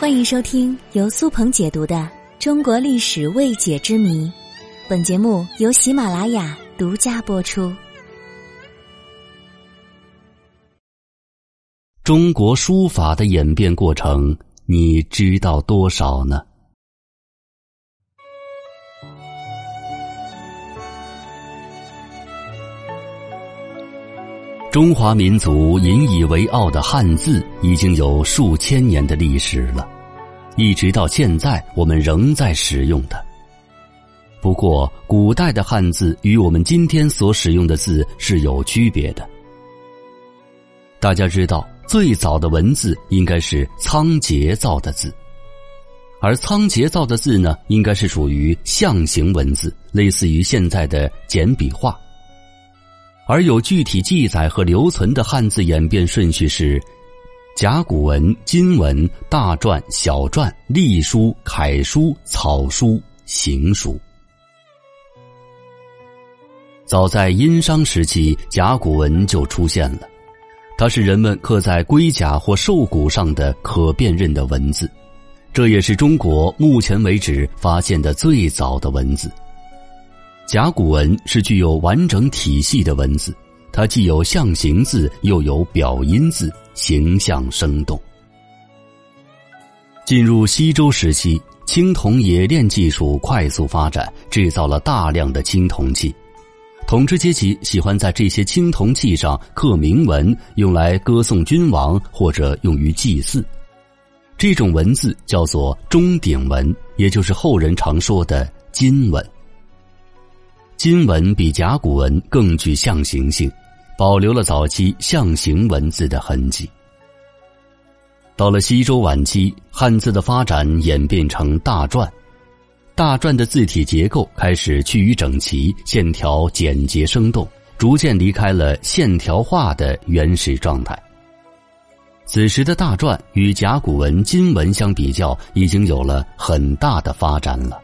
欢迎收听由苏鹏解读的《中国历史未解之谜》，本节目由喜马拉雅独家播出。中国书法的演变过程，你知道多少呢？中华民族引以为傲的汉字已经有数千年的历史了，一直到现在我们仍在使用的。不过，古代的汉字与我们今天所使用的字是有区别的。大家知道，最早的文字应该是仓颉造的字，而仓颉造的字呢，应该是属于象形文字，类似于现在的简笔画。而有具体记载和留存的汉字演变顺序是：甲骨文、金文、大篆、小篆、隶书、楷书、草书、行书。早在殷商时期，甲骨文就出现了，它是人们刻在龟甲或兽骨上的可辨认的文字，这也是中国目前为止发现的最早的文字。甲骨文是具有完整体系的文字，它既有象形字，又有表音字，形象生动。进入西周时期，青铜冶炼技术快速发展，制造了大量的青铜器。统治阶级喜欢在这些青铜器上刻铭文，用来歌颂君王或者用于祭祀。这种文字叫做钟鼎文，也就是后人常说的金文。金文比甲骨文更具象形性，保留了早期象形文字的痕迹。到了西周晚期，汉字的发展演变成大篆，大篆的字体结构开始趋于整齐，线条简洁生动，逐渐离开了线条化的原始状态。此时的大篆与甲骨文、金文相比较，已经有了很大的发展了。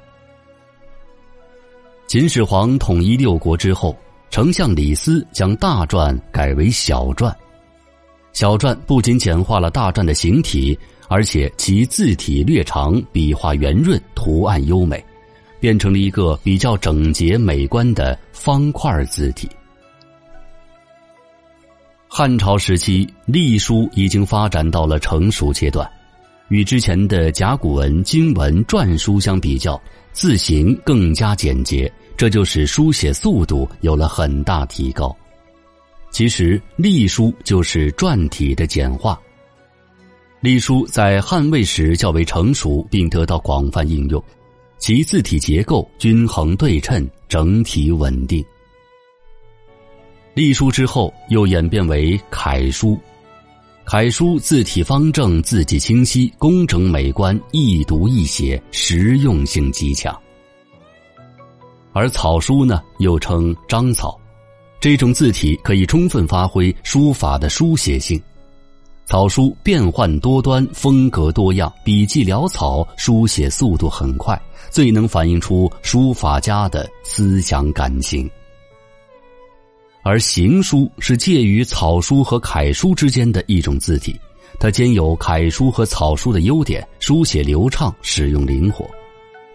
秦始皇统一六国之后，丞相李斯将大篆改为小篆。小篆不仅简化了大篆的形体，而且其字体略长，笔画圆润，图案优美，变成了一个比较整洁美观的方块字体。汉朝时期，隶书已经发展到了成熟阶段，与之前的甲骨文、金文、篆书相比较。字形更加简洁，这就使书写速度有了很大提高。其实，隶书就是篆体的简化。隶书在汉魏时较为成熟，并得到广泛应用，其字体结构均衡对称，整体稳定。隶书之后又演变为楷书。楷书字体方正，字迹清晰，工整美观，易读易写，实用性极强。而草书呢，又称章草，这种字体可以充分发挥书法的书写性。草书变幻多端，风格多样，笔迹潦草，书写速度很快，最能反映出书法家的思想感情。而行书是介于草书和楷书之间的一种字体，它兼有楷书和草书的优点，书写流畅，使用灵活。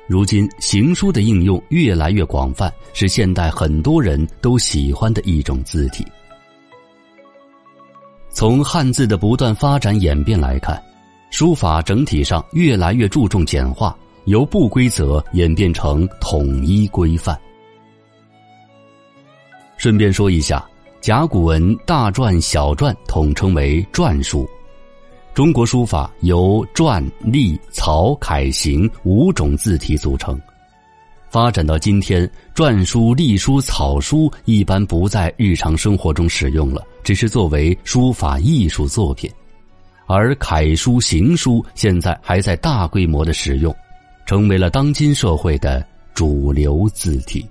如今，行书的应用越来越广泛，是现代很多人都喜欢的一种字体。从汉字的不断发展演变来看，书法整体上越来越注重简化，由不规则演变成统一规范。顺便说一下，甲骨文大篆、小篆统称为篆书。中国书法由篆、隶、草、楷、行五种字体组成。发展到今天，篆书、隶书、草书一般不在日常生活中使用了，只是作为书法艺术作品。而楷书、行书现在还在大规模的使用，成为了当今社会的主流字体。